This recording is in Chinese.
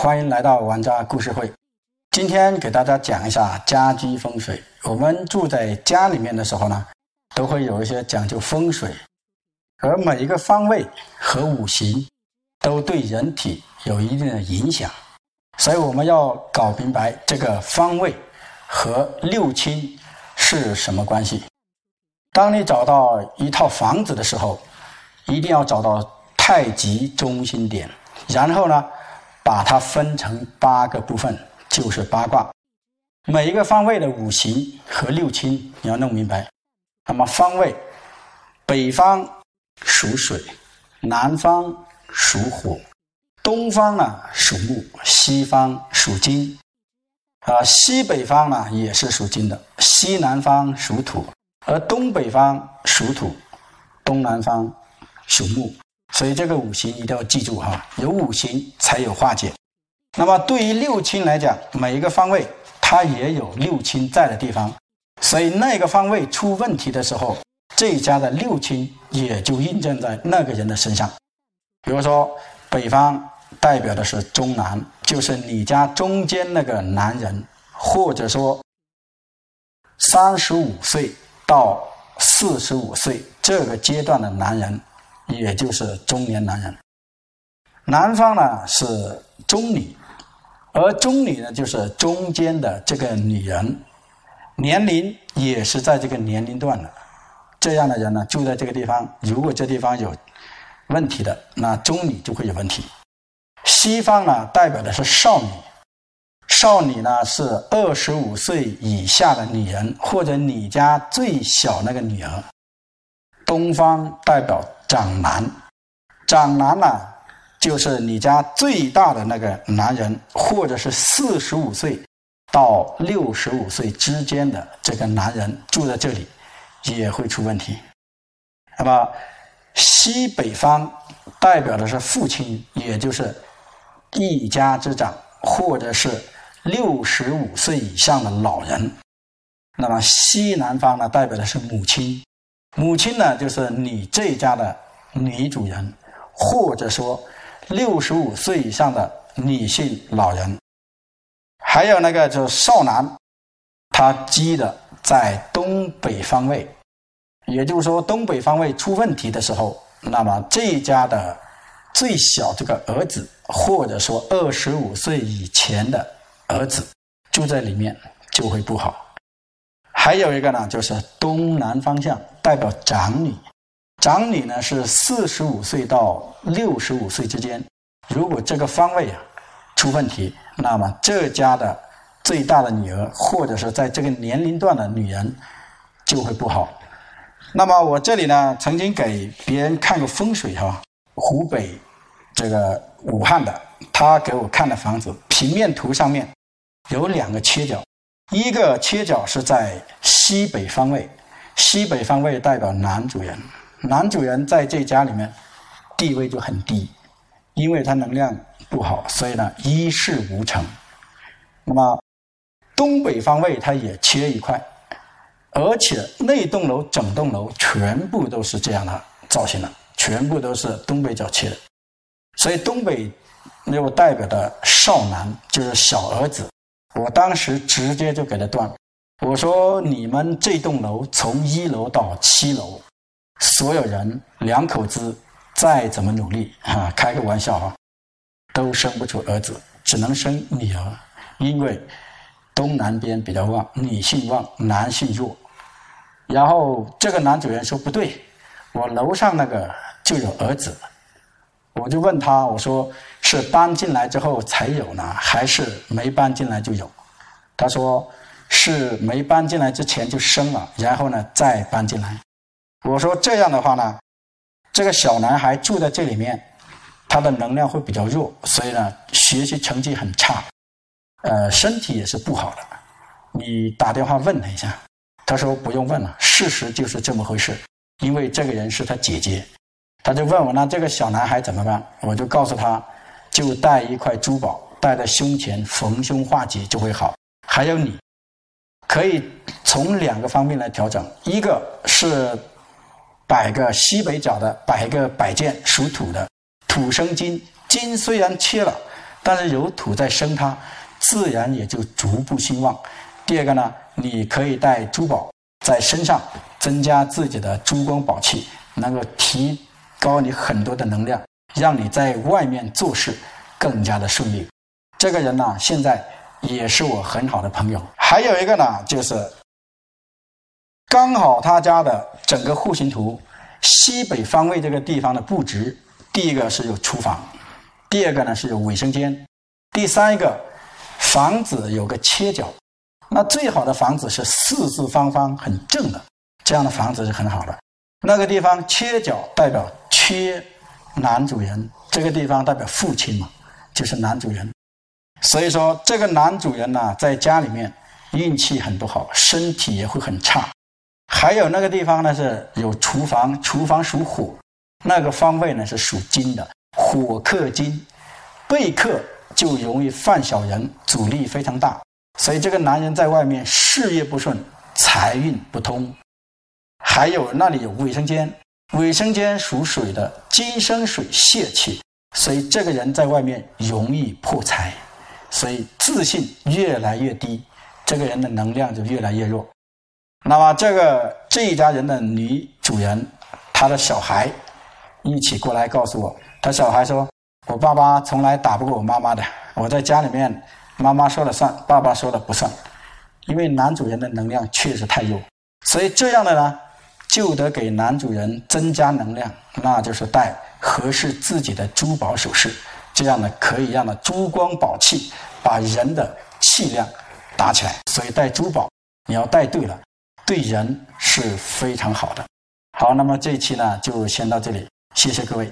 欢迎来到玩家故事会。今天给大家讲一下家居风水。我们住在家里面的时候呢，都会有一些讲究风水，而每一个方位和五行都对人体有一定的影响，所以我们要搞明白这个方位和六亲是什么关系。当你找到一套房子的时候，一定要找到太极中心点，然后呢，把它分成八个部分，就是八卦。每一个方位的五行和六亲你要弄明白。那么方位，北方属水，南方属火，东方呢属木，西方属金，啊，西北方呢也是属金的，西南方属土。而东北方属土，东南方属木，所以这个五行一定要记住哈，有五行才有化解。那么对于六亲来讲，每一个方位它也有六亲在的地方，所以那个方位出问题的时候，这家的六亲也就印证在那个人的身上。比如说北方代表的是中男，就是你家中间那个男人，或者说三十五岁。到四十五岁这个阶段的男人，也就是中年男人。南方呢是中女，而中女呢就是中间的这个女人，年龄也是在这个年龄段的。这样的人呢住在这个地方，如果这地方有问题的，那中女就会有问题。西方呢代表的是少女。少女呢是二十五岁以下的女人，或者你家最小那个女儿。东方代表长男，长男呢就是你家最大的那个男人，或者是四十五岁到六十五岁之间的这个男人住在这里也会出问题。那么西北方代表的是父亲，也就是一家之长，或者是。六十五岁以上的老人，那么西南方呢，代表的是母亲。母亲呢，就是你这家的女主人，或者说六十五岁以上的女性老人。还有那个就是少男，他积的在东北方位，也就是说东北方位出问题的时候，那么这家的最小这个儿子，或者说二十五岁以前的。儿子住在里面就会不好。还有一个呢，就是东南方向代表长女，长女呢是四十五岁到六十五岁之间。如果这个方位啊出问题，那么这家的最大的女儿，或者是在这个年龄段的女人就会不好。那么我这里呢，曾经给别人看过风水哈，湖北这个武汉的，他给我看的房子平面图上面。有两个切角，一个切角是在西北方位，西北方位代表男主人，男主人在这家里面地位就很低，因为他能量不好，所以呢一事无成。那么东北方位它也切一块，而且那栋楼整栋楼全部都是这样的造型的，全部都是东北角切的，所以东北又代表的少男就是小儿子。我当时直接就给他断了，我说：“你们这栋楼从一楼到七楼，所有人两口子再怎么努力啊，开个玩笑啊，都生不出儿子，只能生女儿，因为东南边比较旺，女性旺，男性弱。”然后这个男主人说：“不对，我楼上那个就有儿子。”我就问他，我说是搬进来之后才有呢，还是没搬进来就有？他说是没搬进来之前就生了，然后呢再搬进来。我说这样的话呢，这个小男孩住在这里面，他的能量会比较弱，所以呢学习成绩很差，呃身体也是不好的。你打电话问他一下，他说不用问了，事实就是这么回事，因为这个人是他姐姐。他就问我那这个小男孩怎么办？我就告诉他，就带一块珠宝戴在胸前，逢凶化吉就会好。还有你，可以从两个方面来调整，一个是摆个西北角的，摆一个摆件属土的，土生金，金虽然切了，但是有土在生它，自然也就逐步兴旺。第二个呢，你可以带珠宝在身上，增加自己的珠光宝气，能够提高你很多的能量，让你在外面做事更加的顺利。这个人呢，现在也是我很好的朋友。还有一个呢，就是刚好他家的整个户型图西北方位这个地方的布局，第一个是有厨房，第二个呢是有卫生间，第三一个房子有个切角。那最好的房子是四四方方很正的，这样的房子是很好的。那个地方切角代表缺男主人，这个地方代表父亲嘛，就是男主人。所以说，这个男主人呢，在家里面运气很不好，身体也会很差。还有那个地方呢是有厨房，厨房属火，那个方位呢是属金的，火克金，背克就容易犯小人，阻力非常大。所以这个男人在外面事业不顺，财运不通。还有那里有卫生间，卫生间属水的，金生水泄气，所以这个人在外面容易破财。所以自信越来越低，这个人的能量就越来越弱。那么这个这一家人的女主人，她的小孩一起过来告诉我，他小孩说：“我爸爸从来打不过我妈妈的，我在家里面妈妈说了算，爸爸说了不算。因为男主人的能量确实太弱，所以这样的呢，就得给男主人增加能量，那就是戴合适自己的珠宝首饰。”这样呢，可以让它珠光宝气，把人的气量打起来。所以戴珠宝，你要戴对了，对人是非常好的。好，那么这一期呢，就先到这里，谢谢各位。